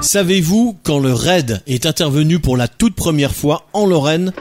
Savez-vous quand le RAID est intervenu pour la toute première fois en Lorraine?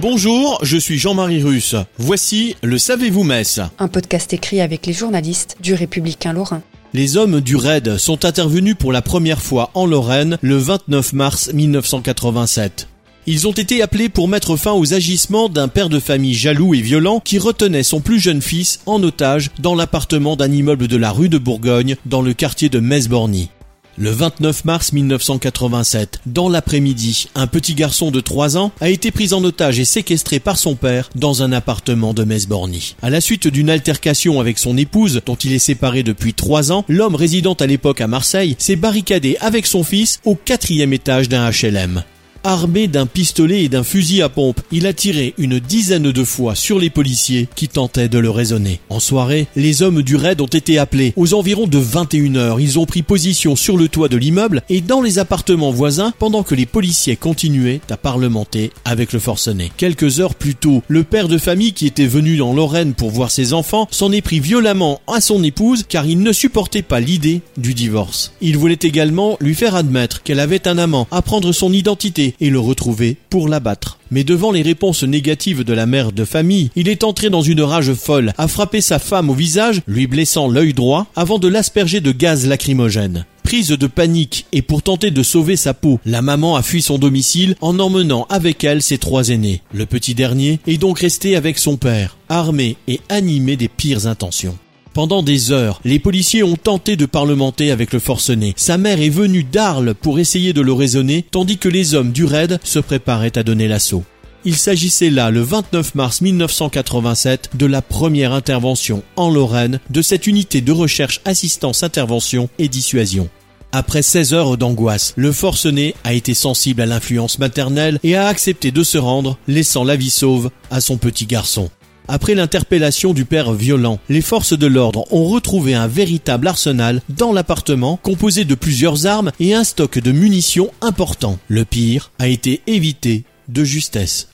Bonjour, je suis Jean-Marie Russe. Voici le Savez-vous Metz Un podcast écrit avec les journalistes du Républicain Lorrain. Les hommes du RAID sont intervenus pour la première fois en Lorraine le 29 mars 1987. Ils ont été appelés pour mettre fin aux agissements d'un père de famille jaloux et violent qui retenait son plus jeune fils en otage dans l'appartement d'un immeuble de la rue de Bourgogne dans le quartier de Metz-Borny. Le 29 mars 1987, dans l'après-midi, un petit garçon de 3 ans a été pris en otage et séquestré par son père dans un appartement de Metz-Borny. À la suite d'une altercation avec son épouse, dont il est séparé depuis 3 ans, l'homme résidant à l'époque à Marseille s'est barricadé avec son fils au quatrième étage d'un HLM. Armé d'un pistolet et d'un fusil à pompe, il a tiré une dizaine de fois sur les policiers qui tentaient de le raisonner. En soirée, les hommes du raid ont été appelés. Aux environs de 21 heures, ils ont pris position sur le toit de l'immeuble et dans les appartements voisins pendant que les policiers continuaient à parlementer avec le forcené. Quelques heures plus tôt, le père de famille qui était venu en Lorraine pour voir ses enfants s'en est pris violemment à son épouse car il ne supportait pas l'idée du divorce. Il voulait également lui faire admettre qu'elle avait un amant, apprendre son identité et le retrouver pour l'abattre. Mais devant les réponses négatives de la mère de famille, il est entré dans une rage folle, a frappé sa femme au visage, lui blessant l'œil droit, avant de l'asperger de gaz lacrymogène. Prise de panique et pour tenter de sauver sa peau, la maman a fui son domicile en emmenant avec elle ses trois aînés. Le petit dernier est donc resté avec son père, armé et animé des pires intentions. Pendant des heures, les policiers ont tenté de parlementer avec le forcené. Sa mère est venue d'Arles pour essayer de le raisonner, tandis que les hommes du raid se préparaient à donner l'assaut. Il s'agissait là, le 29 mars 1987, de la première intervention en Lorraine de cette unité de recherche assistance intervention et dissuasion. Après 16 heures d'angoisse, le forcené a été sensible à l'influence maternelle et a accepté de se rendre, laissant la vie sauve à son petit garçon. Après l'interpellation du père violent, les forces de l'ordre ont retrouvé un véritable arsenal dans l'appartement composé de plusieurs armes et un stock de munitions important. Le pire a été évité de justesse.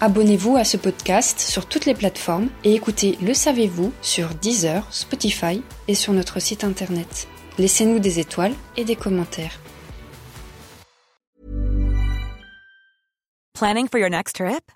Abonnez-vous à ce podcast sur toutes les plateformes et écoutez Le Savez-vous sur Deezer, Spotify et sur notre site internet. Laissez-nous des étoiles et des commentaires. Planning for your next trip?